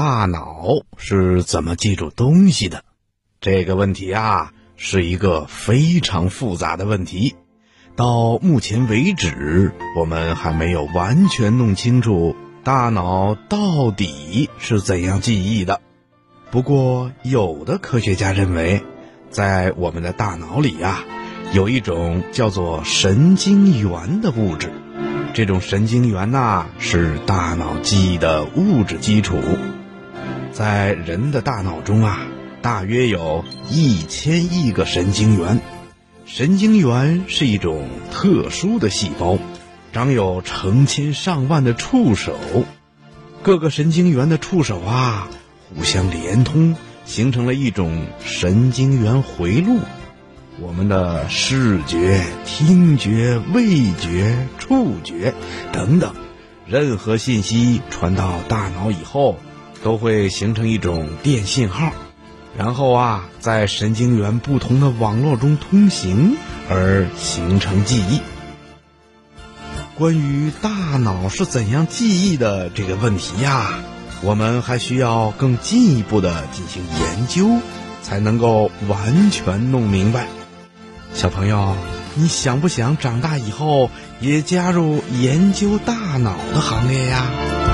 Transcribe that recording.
大脑是怎么记住东西的？这个问题啊，是一个非常复杂的问题。到目前为止，我们还没有完全弄清楚大脑到底是怎样记忆的。不过，有的科学家认为，在我们的大脑里呀，有一种叫做神经元的物质。这种神经元呐，是大脑记忆的物质基础。在人的大脑中啊，大约有一千亿个神经元。神经元是一种特殊的细胞，长有成千上万的触手，各个神经元的触手啊互相连通，形成了一种神经元回路。我们的视觉、听觉、味觉、触觉等等，任何信息传到大脑以后，都会形成一种电信号。然后啊，在神经元不同的网络中通行，而形成记忆。关于大脑是怎样记忆的这个问题呀，我们还需要更进一步的进行研究，才能够完全弄明白。小朋友，你想不想长大以后也加入研究大脑的行列呀？